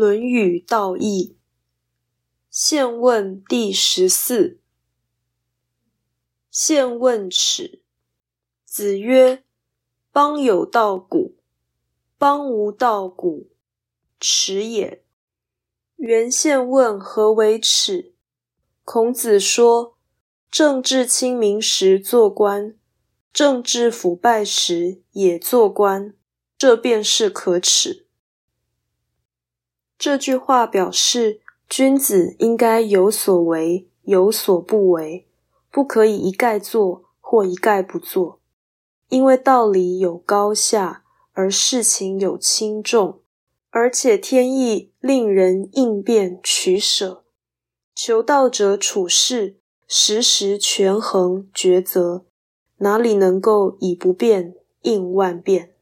论语道义》现问第十四。现问耻。子曰：“邦有道古，邦无道古，耻也。”原现问何为耻？孔子说：“政治清明时做官，政治腐败时也做官，这便是可耻。”这句话表示，君子应该有所为，有所不为。不可以一概做或一概不做，因为道理有高下，而事情有轻重，而且天意令人应变取舍。求道者处事时时权衡抉择，哪里能够以不变应万变？